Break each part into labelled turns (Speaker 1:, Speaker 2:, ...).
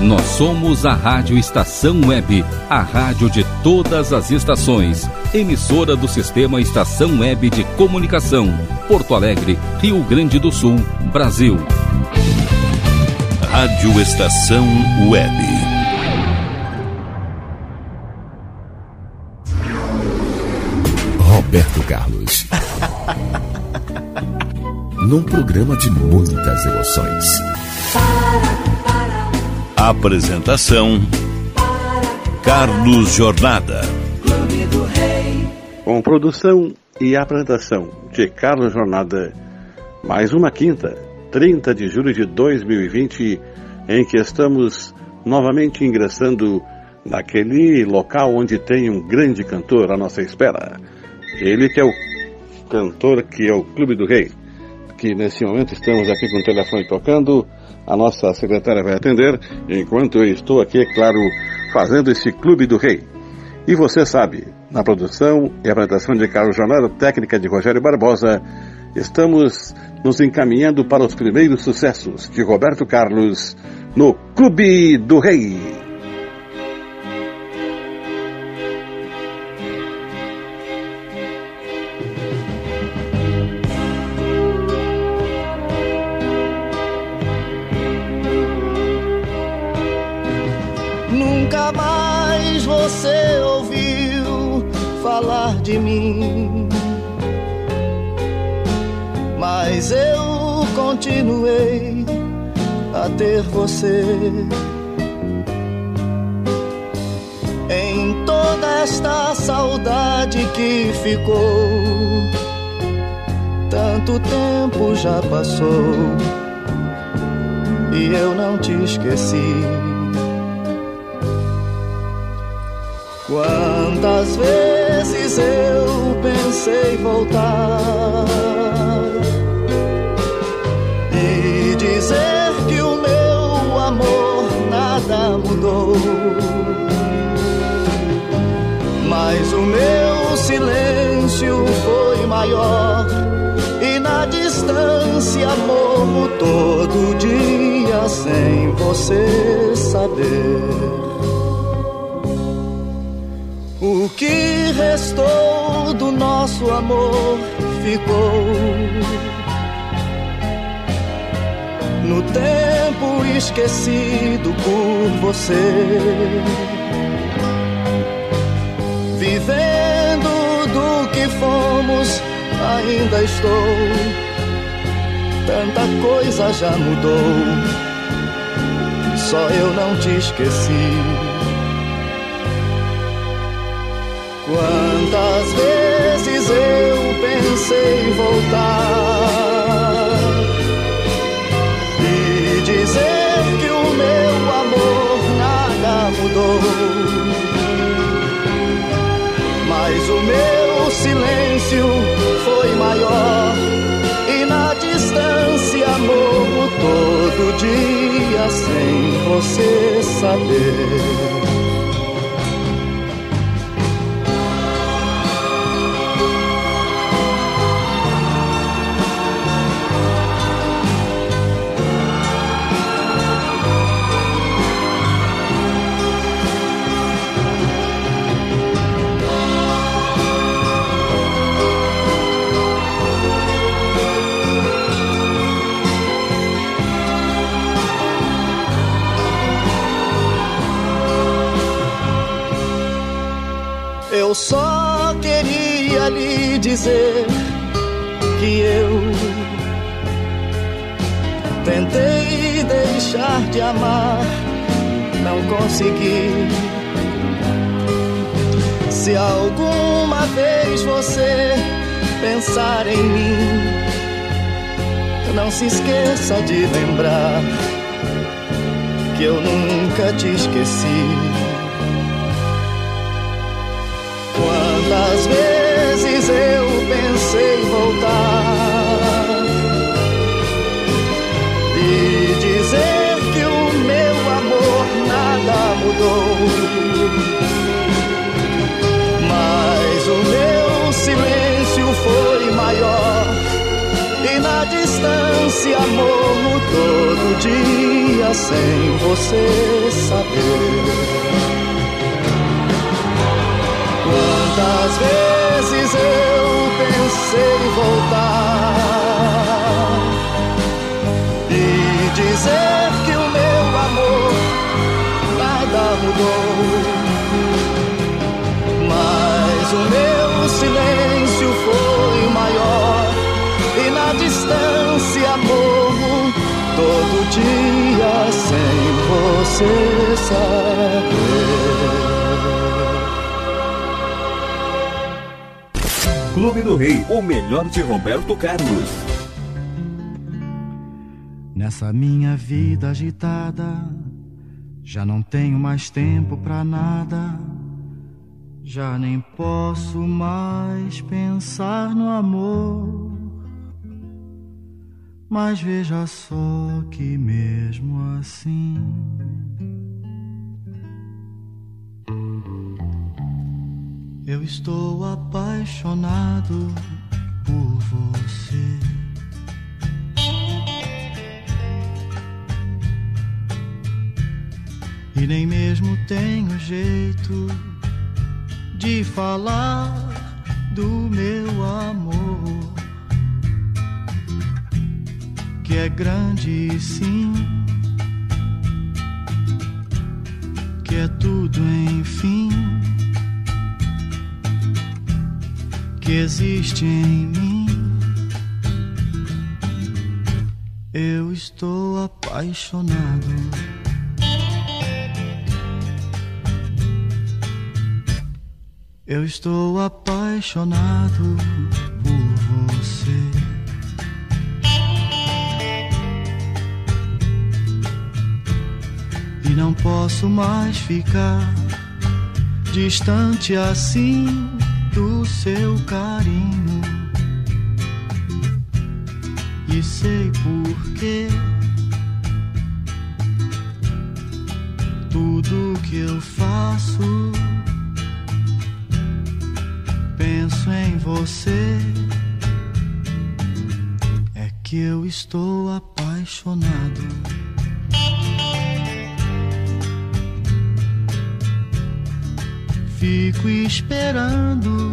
Speaker 1: Nós somos a Rádio Estação Web, a rádio de todas as estações. Emissora do Sistema Estação Web de Comunicação. Porto Alegre, Rio Grande do Sul, Brasil.
Speaker 2: Rádio Estação Web.
Speaker 3: Roberto Carlos. Num programa de muitas emoções.
Speaker 2: Apresentação: Carlos Jornada.
Speaker 4: Com produção e apresentação de Carlos Jornada, mais uma quinta, 30 de julho de 2020, em que estamos novamente ingressando naquele local onde tem um grande cantor à nossa espera. Ele que é o cantor que é o Clube do Rei, que nesse momento estamos aqui com o telefone tocando a nossa secretária vai atender, enquanto eu estou aqui, é claro, fazendo esse Clube do Rei. E você sabe, na produção e apresentação de Carlos Jornada, técnica de Rogério Barbosa, estamos nos encaminhando para os primeiros sucessos de Roberto Carlos no Clube do Rei.
Speaker 5: De mim. Mas eu continuei a ter você. Em toda esta saudade que ficou, tanto tempo já passou e eu não te esqueci. Quantas vezes eu pensei voltar e dizer que o meu amor nada mudou, mas o meu silêncio foi maior e na distância morro todo dia sem você saber. O que restou do nosso amor ficou no tempo esquecido por você. Vivendo do que fomos, ainda estou. Tanta coisa já mudou, só eu não te esqueci. Quantas vezes eu pensei voltar e dizer que o meu amor nada mudou, mas o meu silêncio foi maior e na distância morro todo dia sem você saber. Dizer que eu tentei deixar de amar, não consegui. Se alguma vez você pensar em mim, não se esqueça de lembrar que eu nunca te esqueci. Quantas vezes eu pensei voltar e dizer que o meu amor nada mudou, mas o meu silêncio foi maior e na distância morro todo dia
Speaker 6: sem você saber. Quantas vezes eu pensei em voltar e dizer que o meu amor nada mudou. Mas o meu silêncio foi maior e na distância morro todo dia sem você saber.
Speaker 7: Clube do Rei, o melhor de Roberto Carlos.
Speaker 5: Nessa minha vida agitada, já não tenho mais tempo pra nada. Já nem posso mais pensar no amor. Mas veja só que mesmo assim Eu estou apaixonado por você. E nem mesmo tenho jeito de falar do meu amor, que é grande sim, que é tudo enfim que existe em mim. Eu estou apaixonado. Eu estou apaixonado por você. E não posso mais ficar distante assim do seu carinho e sei porquê. Tudo que eu faço, penso em você. É que eu estou apaixonado. Fico esperando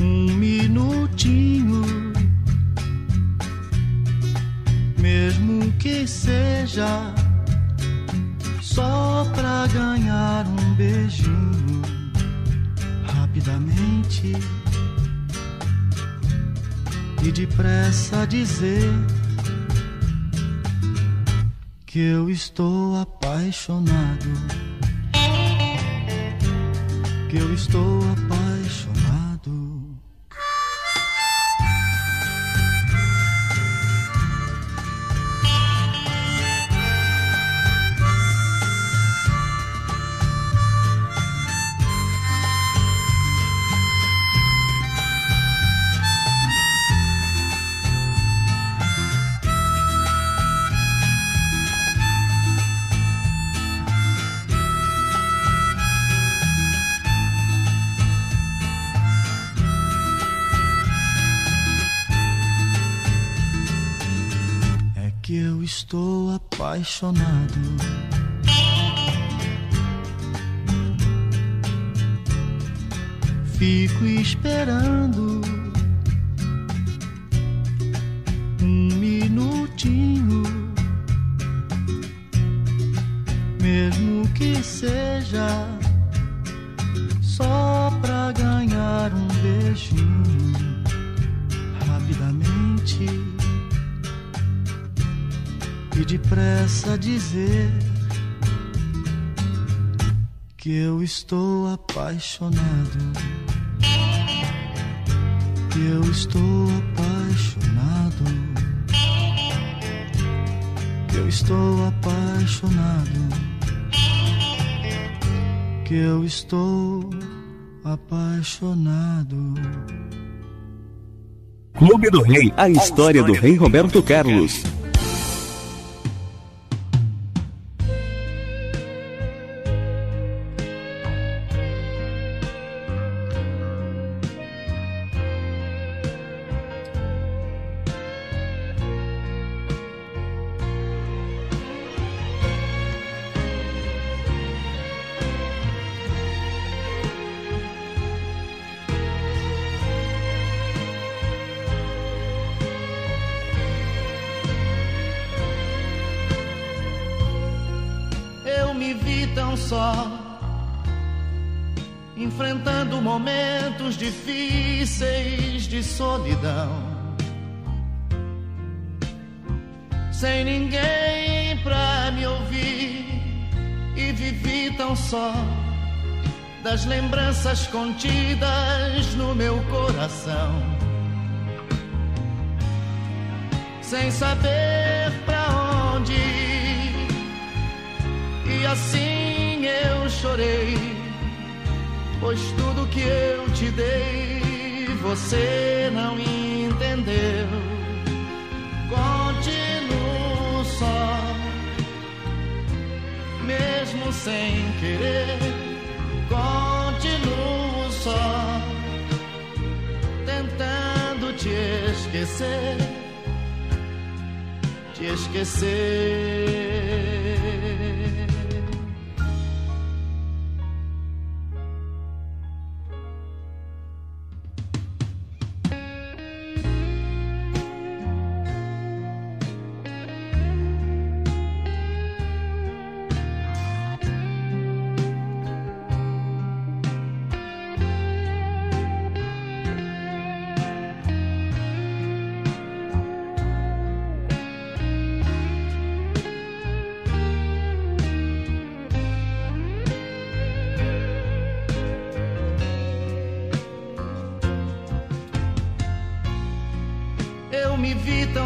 Speaker 5: um minutinho, mesmo que seja só pra ganhar um beijinho rapidamente e depressa dizer que eu estou apaixonado que eu estou apaixonado. Fico esperando estou apaixonado. Que eu estou apaixonado. Que eu estou apaixonado. Que eu estou apaixonado.
Speaker 7: Clube do Rei, a história do Rei Roberto Carlos.
Speaker 5: Tão só, enfrentando momentos difíceis de solidão. Sem ninguém pra me ouvir, e vivi tão só das lembranças contidas no meu coração. Sem saber pra e assim eu chorei, pois tudo que eu te dei você não entendeu. Continuo só, mesmo sem querer continuo só, tentando te esquecer, te esquecer.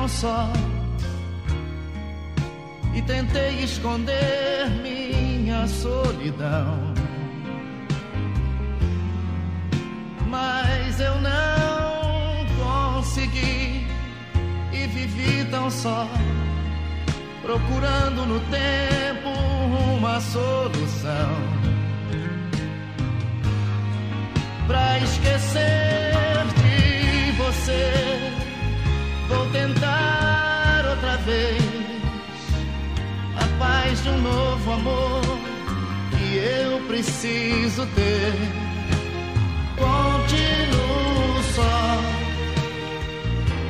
Speaker 5: Só. E tentei esconder minha solidão. Mas eu não consegui e vivi tão só, procurando no tempo uma solução. Pra esquecer de você Vou tentar outra vez a paz de um novo amor que eu preciso ter. Continuo só,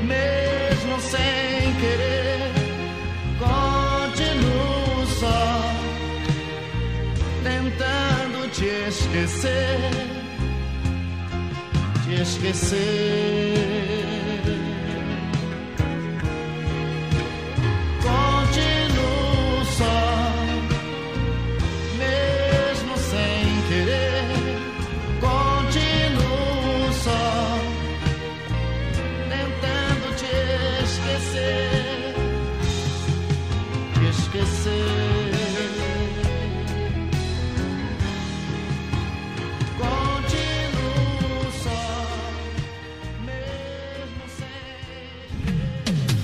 Speaker 5: mesmo sem querer. Continuo só, tentando te esquecer, te esquecer.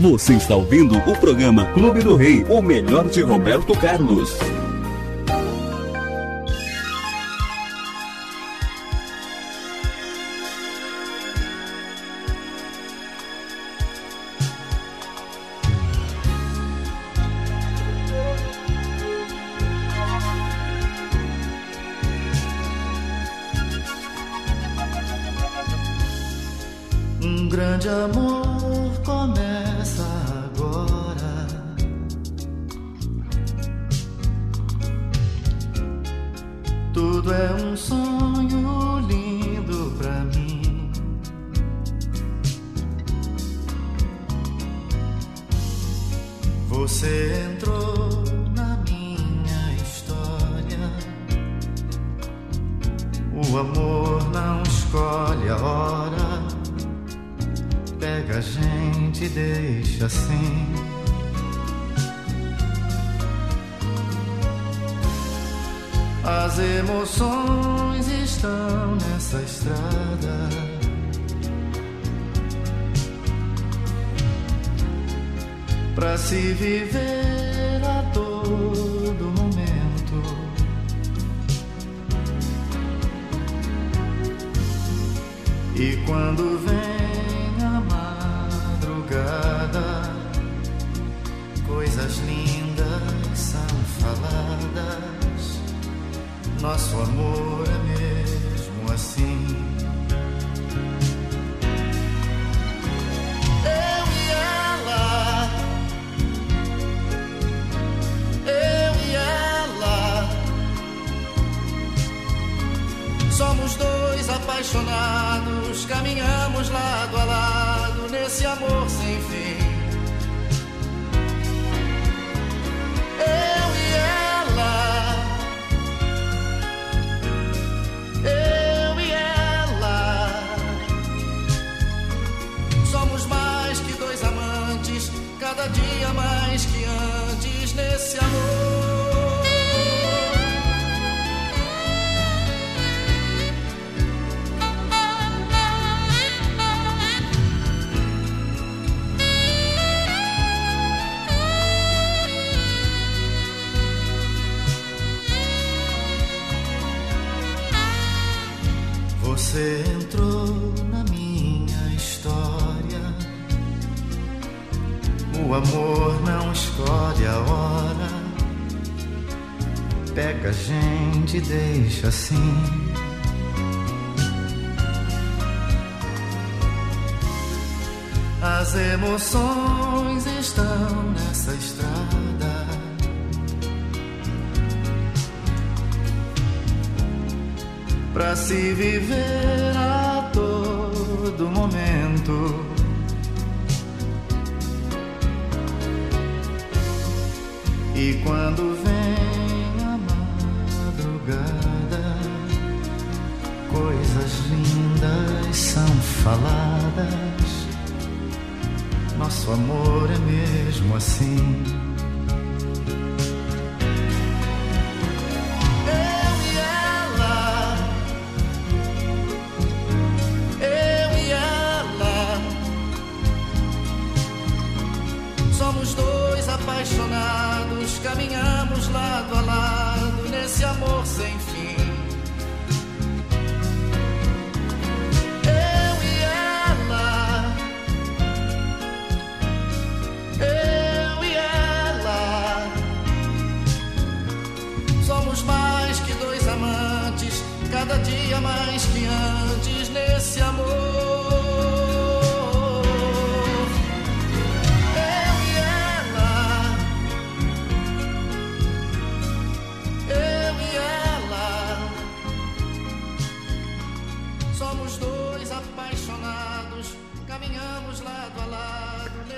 Speaker 7: Você está ouvindo o programa Clube do Rei, o melhor de Roberto Carlos.
Speaker 5: Um grande amor cada dia mais que antes nesse amor. Emoções estão nessa estrada. Pra se viver a todo momento. E quando vem a madrugada, coisas lindas são faladas. Nosso amor é mesmo assim.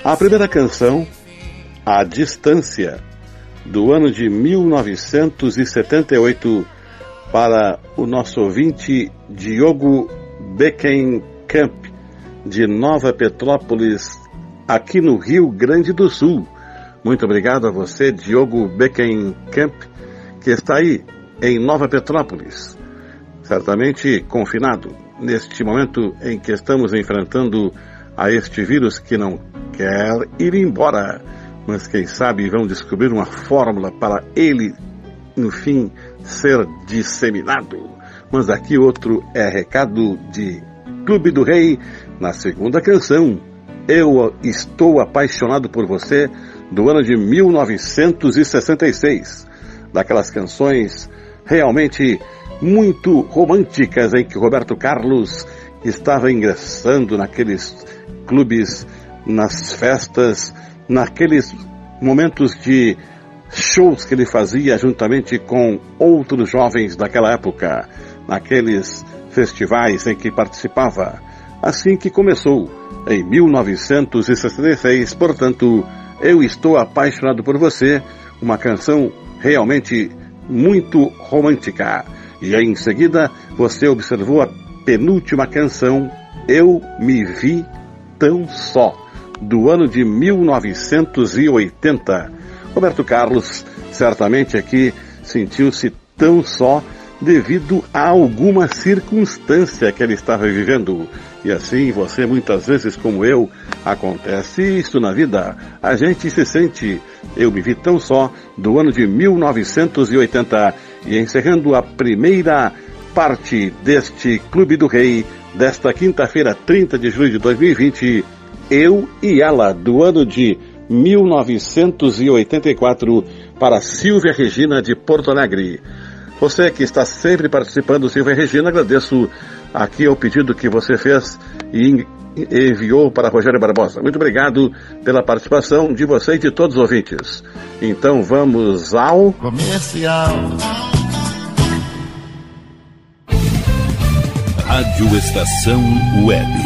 Speaker 5: A
Speaker 4: primeira canção. A Distância, do ano de 1978, para o nosso ouvinte Diogo Beckenkamp, de Nova Petrópolis, aqui no Rio Grande do Sul. Muito obrigado a você, Diogo Beckenkamp, que está aí em Nova Petrópolis, certamente confinado neste momento em que estamos enfrentando a este vírus que não quer ir embora, mas quem sabe vão descobrir uma fórmula para ele, no fim, ser disseminado. Mas aqui outro é recado de Clube do Rei, na segunda canção, Eu Estou Apaixonado por Você, do ano de 1966. Daquelas canções realmente muito românticas em que Roberto Carlos estava ingressando naqueles clubes, nas festas, naqueles momentos de shows que ele fazia juntamente com outros jovens daquela época, naqueles festivais em que participava. Assim que começou, em 1966, portanto, Eu Estou Apaixonado por Você, uma canção realmente muito romântica. E em seguida, você observou a penúltima canção, Eu Me Vi Tão Só, do ano de 1980. Roberto Carlos certamente aqui sentiu-se tão só devido a alguma circunstância que ele estava vivendo. E assim, você muitas vezes, como eu, acontece isso na vida. A gente se sente. Eu me vi tão só do ano de 1980 e encerrando a primeira parte deste Clube do Rei desta quinta-feira, 30 de julho de 2020, eu e ela do ano de 1984 para Silvia Regina de Porto Alegre. Você que está sempre participando, Silvia Regina, agradeço aqui ao pedido que você fez e enviou para Rogério Barbosa. Muito obrigado pela participação de você e de todos os ouvintes. Então vamos ao
Speaker 5: Comercial.
Speaker 7: Rádio Estação Web.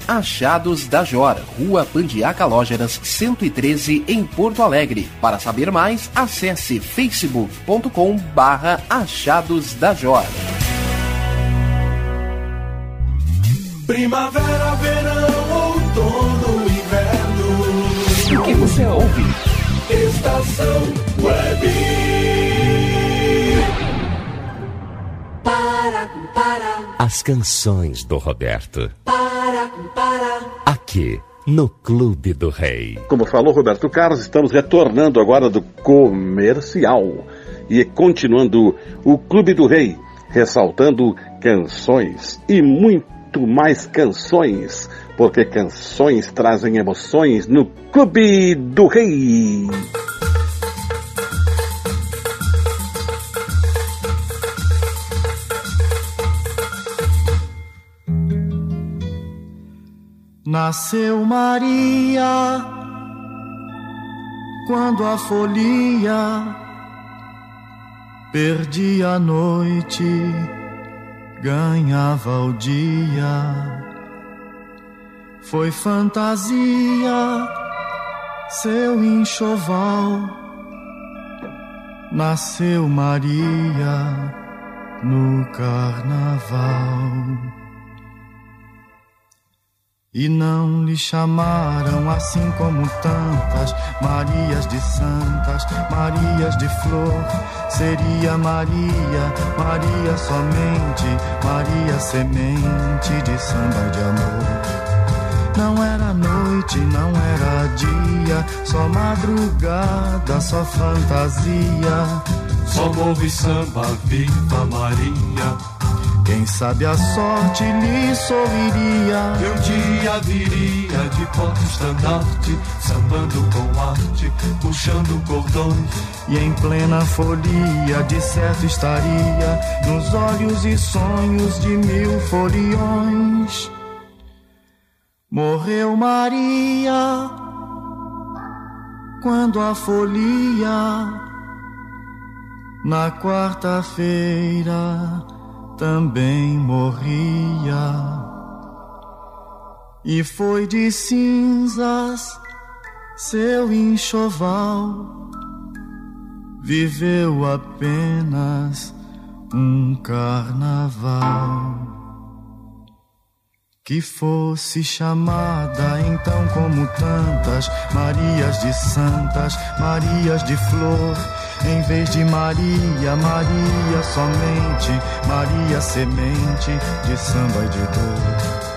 Speaker 8: Achados da Jor, Rua Pandiaca Lógeras, 113, em Porto Alegre. Para saber mais, acesse facebook.com barra Achados da Jor.
Speaker 9: Primavera, verão, outono, inverno.
Speaker 8: O que você ouve?
Speaker 9: Estação Web.
Speaker 10: Para, para.
Speaker 3: As canções do Roberto.
Speaker 10: Para.
Speaker 3: Aqui, no Clube do Rei.
Speaker 4: Como falou Roberto Carlos, estamos retornando agora do comercial e continuando o Clube do Rei, ressaltando canções e muito mais canções, porque canções trazem emoções no Clube do Rei.
Speaker 5: Nasceu Maria quando a folia perdia a noite, ganhava o dia. Foi fantasia, seu enxoval. Nasceu Maria no carnaval. E não lhe chamaram assim como tantas Marias de santas, Marias de flor. Seria Maria, Maria somente, Maria semente de samba de amor. Não era noite, não era dia, só madrugada, só fantasia.
Speaker 11: Só morro e samba, viva Maria.
Speaker 5: Quem sabe a sorte lhe sorriria.
Speaker 11: E um dia viria de porta-estandarte, sambando com arte, puxando cordões.
Speaker 5: E em plena folia, de certo estaria, nos olhos e sonhos de mil foliões. Morreu Maria quando a folia na quarta-feira também morria. E foi de cinzas seu enxoval, viveu apenas um carnaval. Que fosse chamada então como tantas Marias de santas, Marias de flor em vez de Maria, Maria somente, Maria semente de samba e de dor.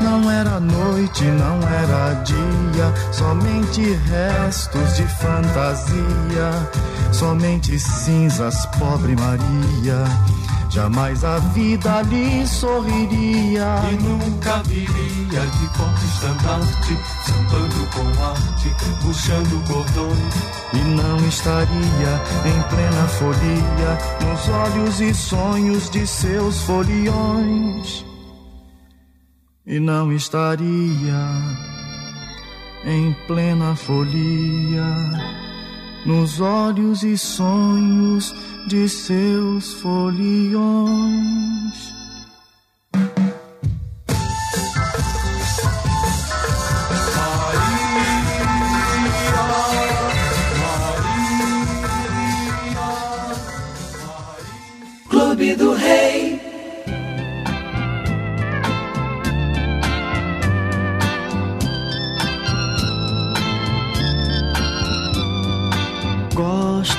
Speaker 5: Não era noite, não era dia, somente restos de fantasia, somente cinzas, pobre Maria Jamais a vida lhe sorriria.
Speaker 11: E nunca viria de porta-estandarte Sambando com arte, puxando cordões
Speaker 5: E não estaria em plena folia Nos olhos e sonhos de seus foliões. E não estaria em plena folia Nos olhos e sonhos de seus foliões.
Speaker 10: Clube do Rei.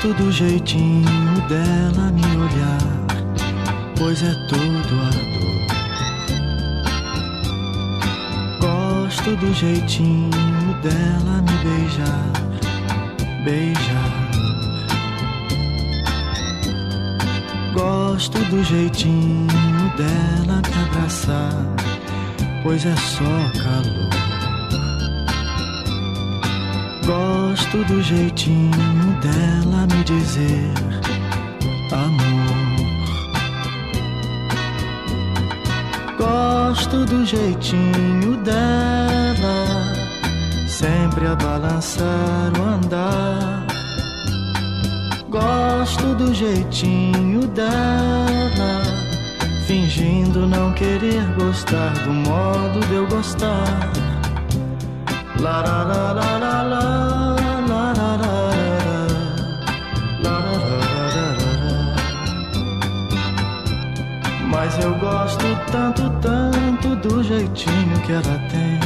Speaker 5: Gosto do jeitinho dela me olhar, pois é todo ardor. Gosto do jeitinho dela me beijar, beijar. Gosto do jeitinho dela me abraçar, pois é só calor. Gosto do jeitinho dela me dizer amor. Gosto do jeitinho dela sempre a balançar o andar. Gosto do jeitinho dela fingindo não querer gostar do modo de eu gostar. La la la la la do jeitinho que ela tem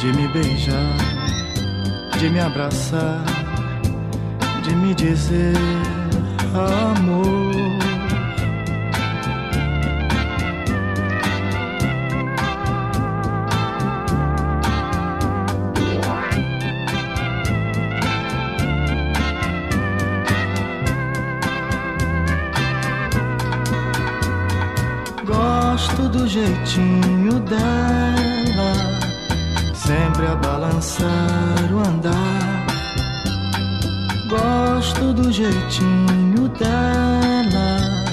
Speaker 5: de me beijar, de me abraçar, de me dizer amor. Gosto do jeitinho dela, sempre a balançar o andar. Gosto do jeitinho dela,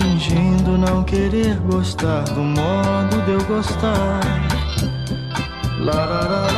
Speaker 5: fingindo não querer gostar do modo de eu gostar. La la la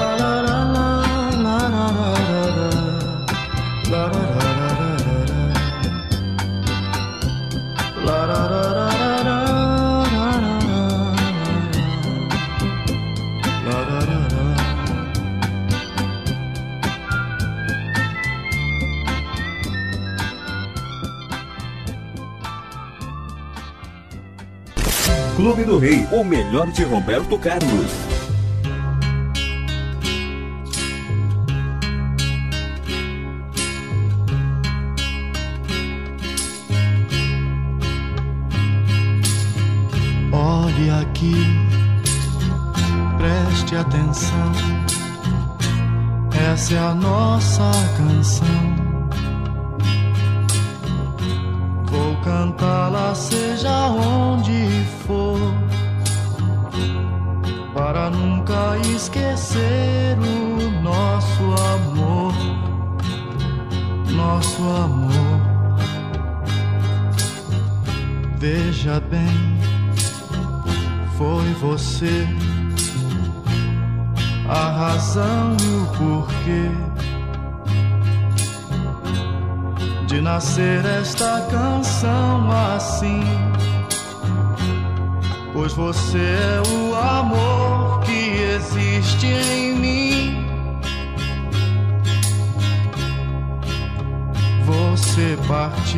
Speaker 7: Clube do Rei, o melhor de Roberto Carlos.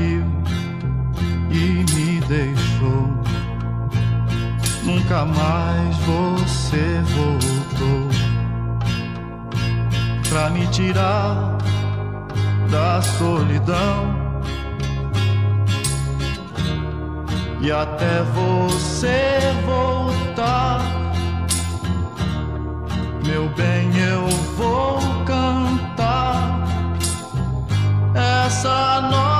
Speaker 5: Partiu e me deixou. Nunca mais você voltou pra me tirar da solidão. E até você voltar, meu bem, eu vou cantar essa nossa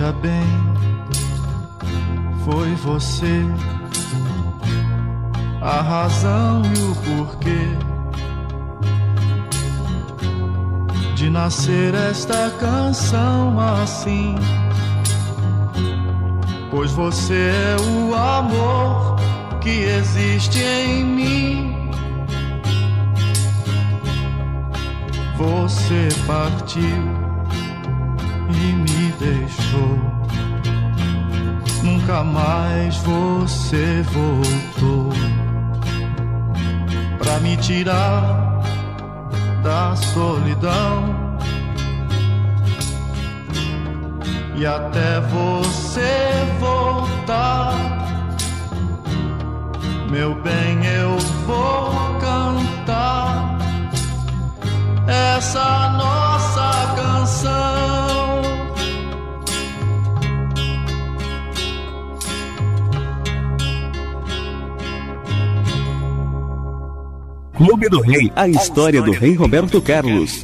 Speaker 5: Veja bem, foi você a razão e o porquê de nascer esta canção assim. Pois você é o amor que existe em mim. Você partiu deixou. Nunca mais você voltou pra me tirar da solidão. E até você voltar, meu bem, eu vou cantar essa nossa canção.
Speaker 7: Clube do Rei, a história do rei Roberto Carlos.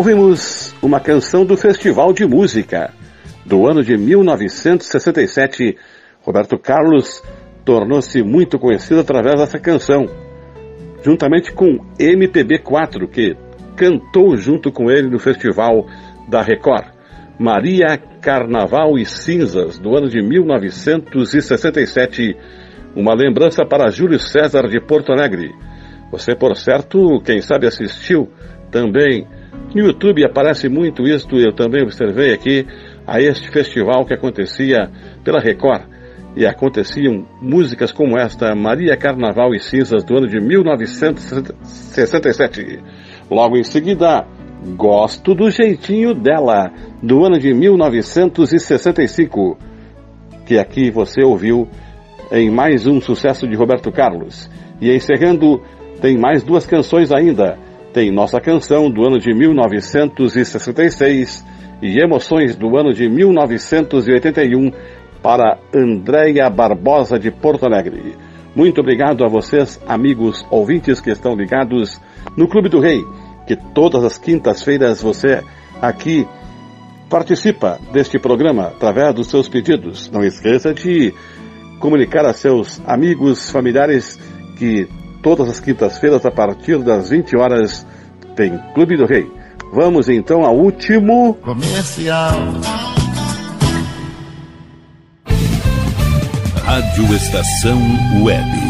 Speaker 4: Ouvimos uma canção do Festival de Música do ano de 1967. Roberto Carlos tornou-se muito conhecido através dessa canção, juntamente com MPB4, que cantou junto com ele no Festival da Record. Maria Carnaval e Cinzas, do ano de 1967. Uma lembrança para Júlio César de Porto Alegre. Você, por certo, quem sabe assistiu também no YouTube aparece muito isto, eu também observei aqui, a este festival que acontecia pela Record. E aconteciam músicas como esta, Maria Carnaval e Cinzas, do ano de 1967. Logo em seguida, Gosto do Jeitinho Dela, do ano de 1965, que aqui você ouviu em mais um sucesso de Roberto Carlos. E encerrando, tem mais duas canções ainda tem Nossa Canção do ano de 1966 e Emoções do ano de 1981 para Andréia Barbosa de Porto Alegre. Muito obrigado a vocês, amigos ouvintes que estão ligados no Clube do Rei, que todas as quintas-feiras você aqui participa deste programa através dos seus pedidos. Não esqueça de comunicar a seus amigos, familiares que todas as quintas-feiras, a partir das 20 horas, tem Clube do Rei. Vamos então ao último
Speaker 5: comercial.
Speaker 2: Rádio Estação Web.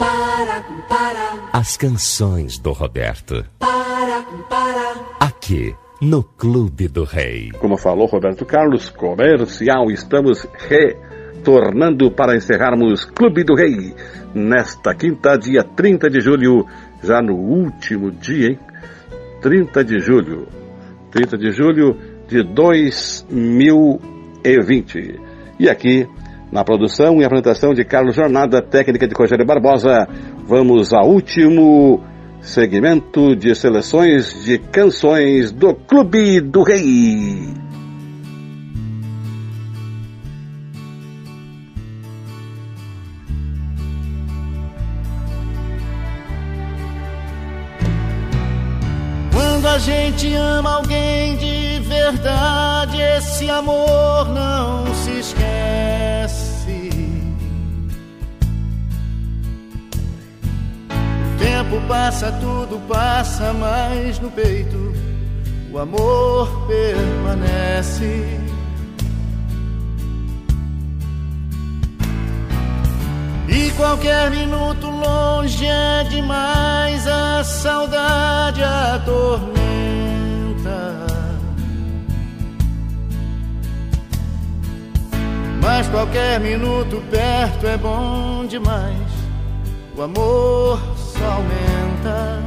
Speaker 12: Para, para,
Speaker 3: As canções do Roberto.
Speaker 12: para, para.
Speaker 3: Aqui, no Clube do Rei.
Speaker 4: Como falou Roberto Carlos, comercial, estamos retornando para encerrarmos Clube do Rei nesta quinta, dia 30 de julho, já no último dia, hein? 30 de julho. 30 de julho de 2020. E aqui, na produção e apresentação de Carlos Jornada, técnica de Rogério Barbosa, vamos ao último segmento de seleções de canções do Clube do Rei.
Speaker 5: Quando a gente ama alguém de verdade, esse amor não se esquece. O tempo passa, tudo passa, mas no peito o amor permanece. E qualquer minuto longe é demais, a saudade atormenta. Mas qualquer minuto perto é bom demais, o amor só aumenta.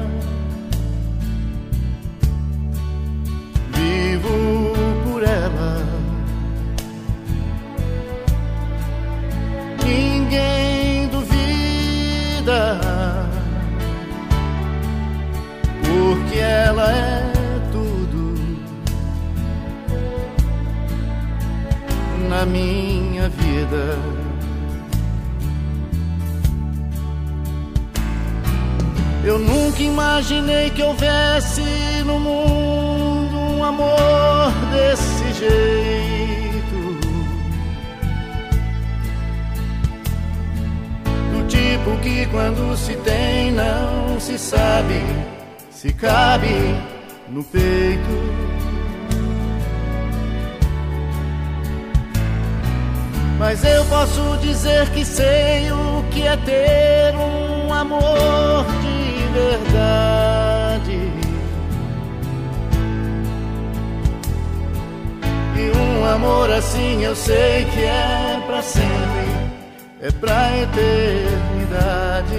Speaker 5: Vivo por ela. Ninguém duvida, porque ela é tudo na minha vida. Eu nunca imaginei que houvesse no mundo um amor desse jeito. Do tipo que quando se tem não se sabe se cabe no peito. Mas eu posso dizer que sei o que é ter um amor de verdade. E um amor assim eu sei que é para sempre, é pra eternidade.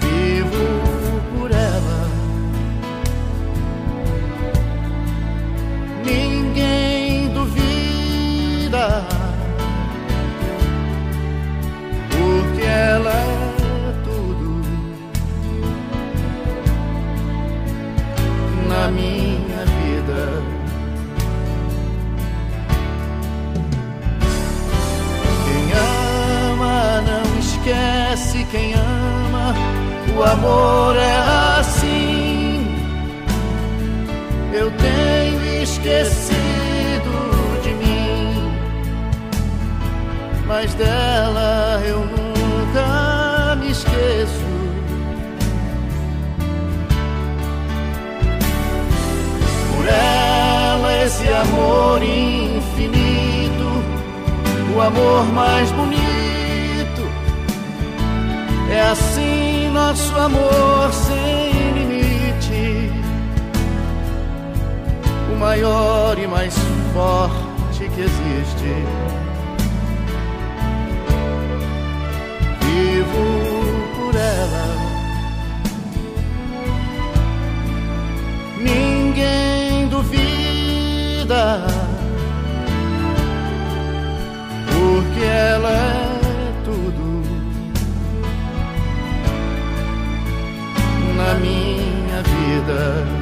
Speaker 5: Vivo por ela. Ninguém porque ela é tudo na minha vida. Quem ama não esquece, quem ama, o amor é assim. Eu tenho esquecido mas dela eu nunca me esqueço. por ela esse amor infinito, o amor mais bonito. É assim nosso amor sem limite, o maior e mais forte que existe. Por ela. Ninguém duvida, porque ela é tudo na minha vida.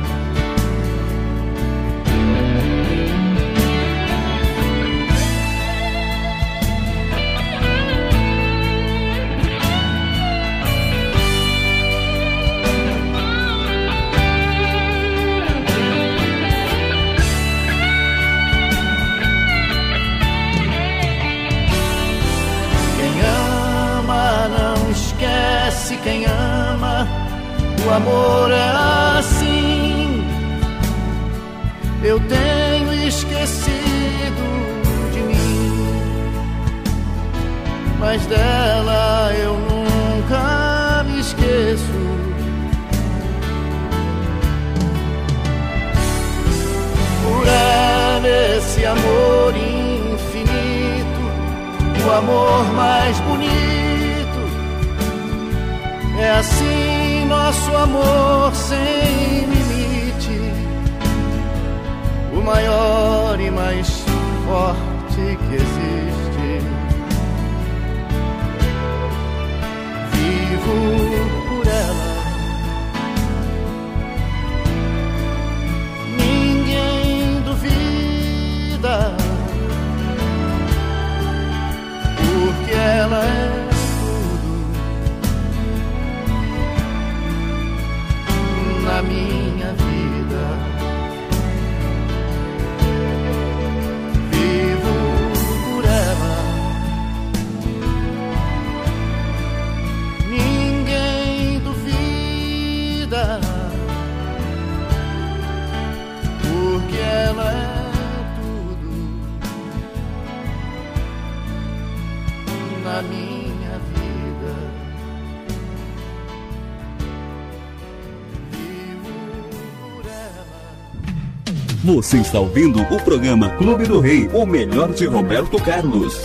Speaker 5: Minha vida. Vivo por ela.
Speaker 7: Você está ouvindo o programa Clube do Rei, o melhor de Roberto Carlos.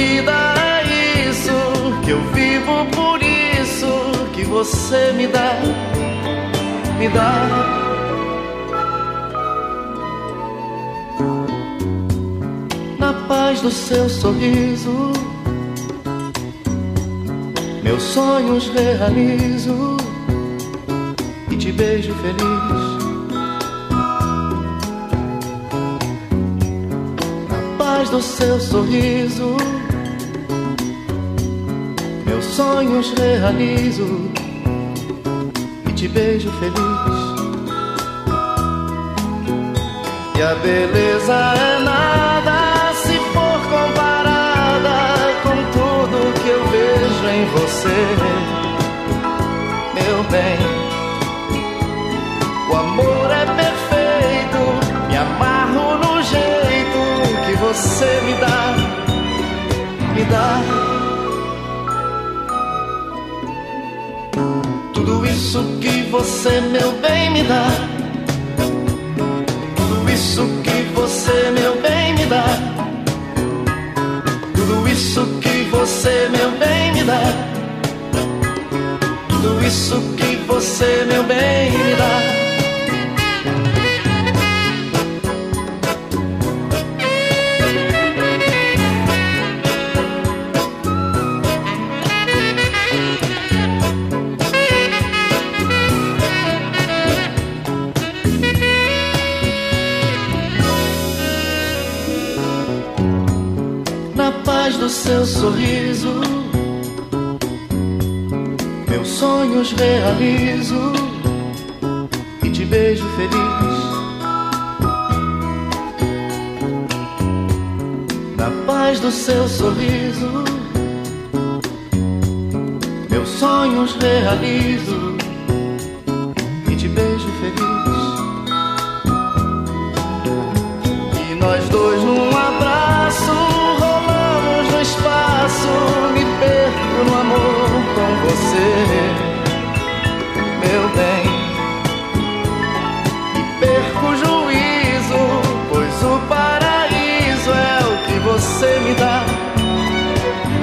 Speaker 5: Vida é isso, que eu vivo por isso, que você me dá, me dá. Na paz do seu sorriso meus sonhos realizo e te beijo feliz. Do seu sorriso, meus sonhos realizo te beijo feliz. E a beleza é nada se for comparada com tudo que eu vejo em você, meu bem. O amor é perfeito, me amarro no jeito que você me dá, me dá. Isso que você, meu bem, me dá. Tudo isso que você, meu bem, me dá. Tudo isso que você, meu bem, me dá. Tudo isso que você, meu bem, me dá. Seu sorriso, meus sonhos realizo e te beijo feliz. Na paz do seu sorriso, meus sonhos realizo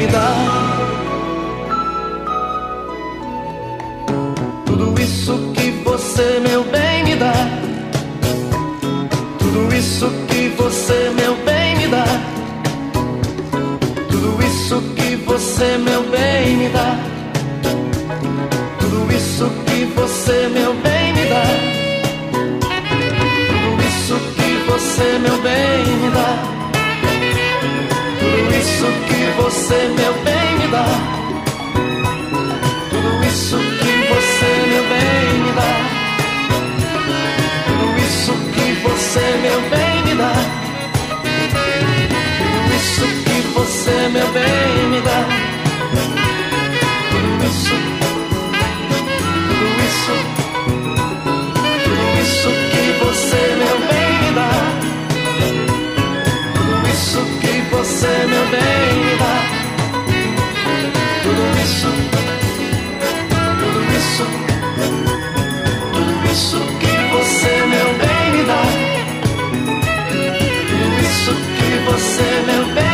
Speaker 5: dá. Tudo isso que você, meu bem, me dá. Tudo isso que você, meu bem, me dá. Tudo isso que você, meu bem, me dá. Tudo isso que você, meu bem, me dá. Tudo isso que você, meu bem, me dá. Isso que você, meu bem, me dá. Tudo isso que você, meu bem, me dá. Tudo isso que você, meu bem, me dá. Tudo isso que você, meu bem, me dá. Você, meu bem,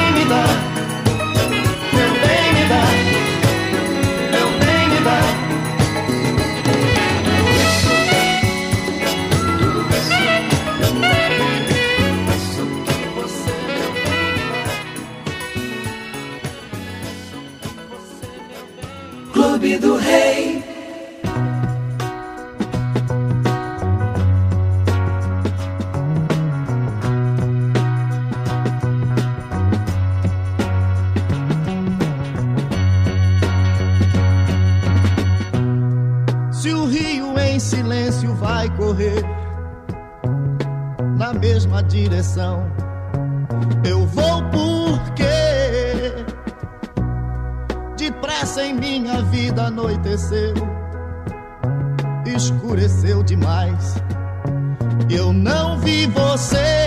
Speaker 5: depressa em minha vida anoiteceu, escureceu demais. Eu não vi você.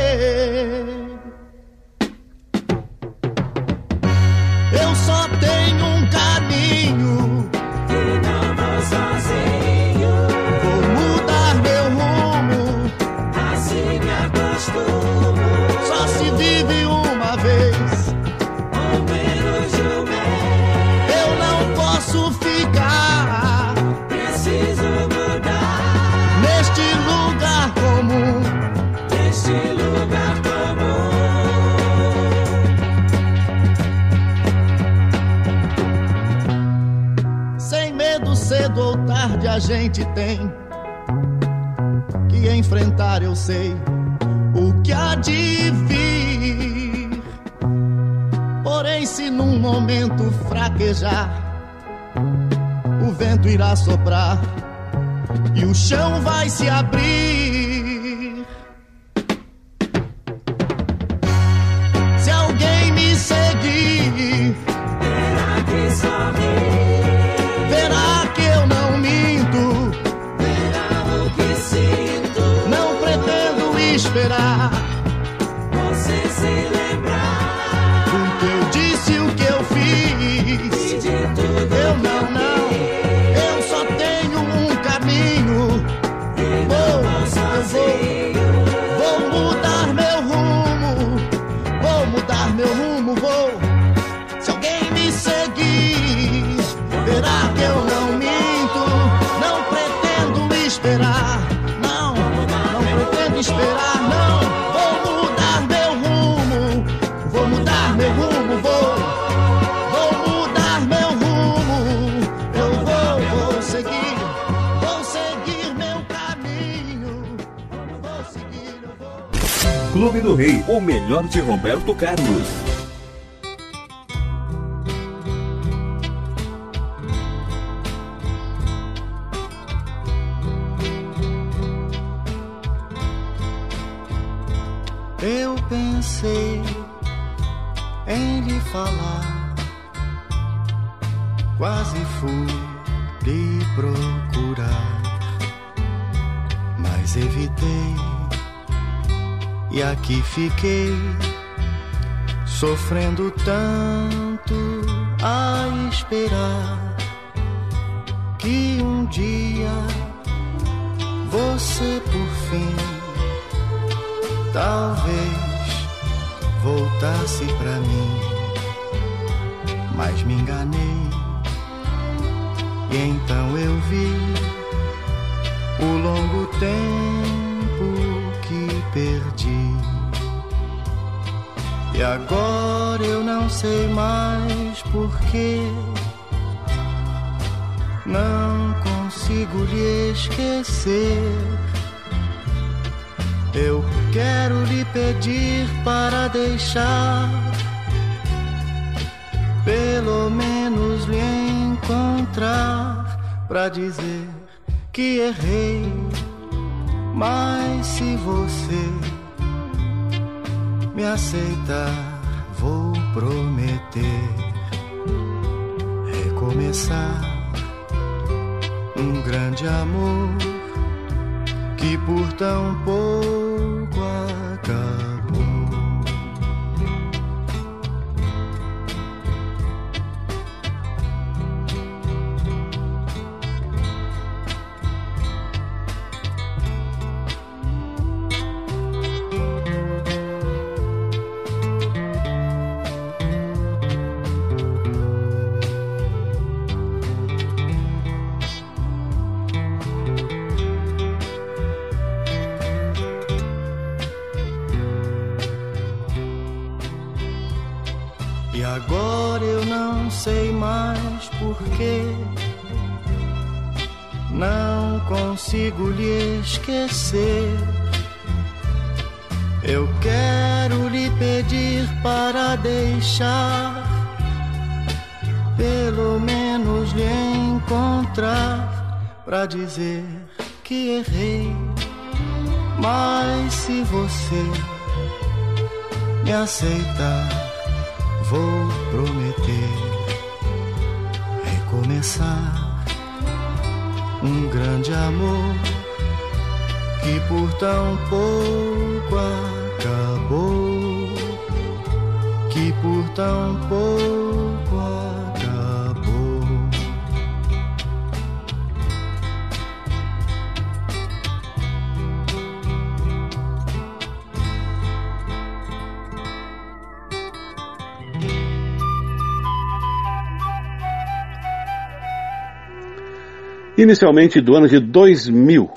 Speaker 7: Clube do Rei, o melhor de Roberto Carlos.
Speaker 5: Fiquei sofrendo tanto a esperar que um dia você por fim talvez voltasse pra mim, mas me enganei. E então eu vi o longo tempo E agora eu não sei mais porquê. Não consigo lhe esquecer. Eu quero lhe pedir para deixar, pelo menos lhe encontrar, para dizer que errei. Mas se você me aceitar, vou prometer recomeçar um grande amor que por tão pouco acabou. Consigo lhe esquecer. Eu quero lhe pedir para deixar, pelo menos lhe encontrar, para dizer que errei. Mas se você me aceitar, vou prometer recomeçar um grande amor que por tão pouco acabou, que por tão pouco
Speaker 4: Inicialmente do ano de 2000.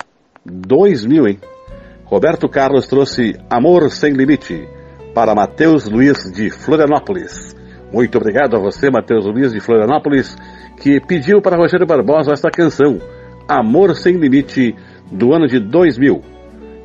Speaker 4: 2000, hein? Roberto Carlos trouxe Amor Sem Limite para Matheus Luiz de Florianópolis. Muito obrigado a você, Matheus Luiz de Florianópolis, que pediu para Rogério Barbosa esta canção, Amor Sem Limite, do ano de 2000.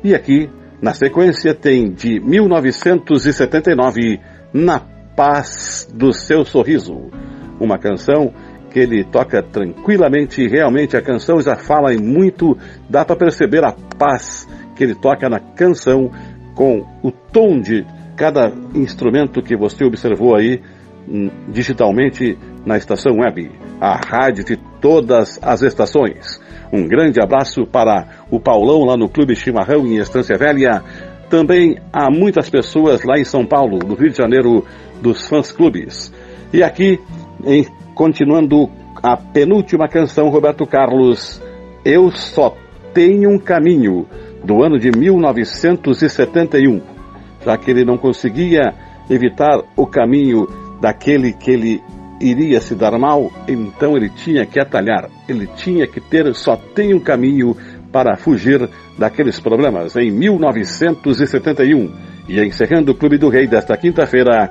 Speaker 4: E aqui, na sequência, tem de 1979, Na Paz do Seu Sorriso, uma canção que ele toca tranquilamente, realmente a canção já fala em muito, dá para perceber a paz que ele toca na canção com o tom de cada instrumento que você observou aí hum, digitalmente na estação web, a rádio de todas as estações. Um grande abraço para o Paulão lá no Clube Chimarrão em Estância Velha. Também há muitas pessoas lá em São Paulo, no Rio de Janeiro, dos fãs clubes. E aqui, em, continuando a penúltima canção, Roberto Carlos, Eu Só Tenho um Caminho, do ano de 1971, já que ele não conseguia evitar o caminho daquele que ele iria se dar mal, então ele tinha que atalhar, ele tinha que ter, só tem um caminho para fugir daqueles problemas. Em 1971, e encerrando o Clube do Rei desta quinta-feira,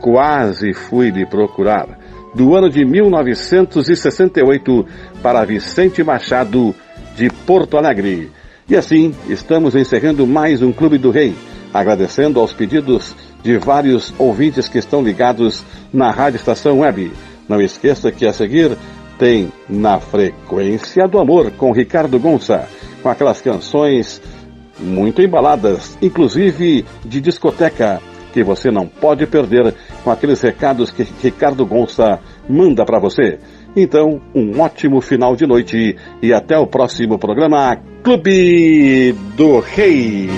Speaker 4: quase fui lhe procurar. Do ano de 1968 para Vicente Machado, de Porto Alegre. E assim, estamos encerrando mais um Clube do Rei, agradecendo aos pedidos de vários ouvintes que estão ligados na Rádio Estação Web. Não esqueça que a seguir tem Na Frequência do Amor com Ricardo Gonça, com aquelas canções muito embaladas, inclusive de discoteca, que você não pode perder com aqueles recados que Ricardo Gonça manda para você. Então, um ótimo final de noite e até o próximo programa Clube do Rei.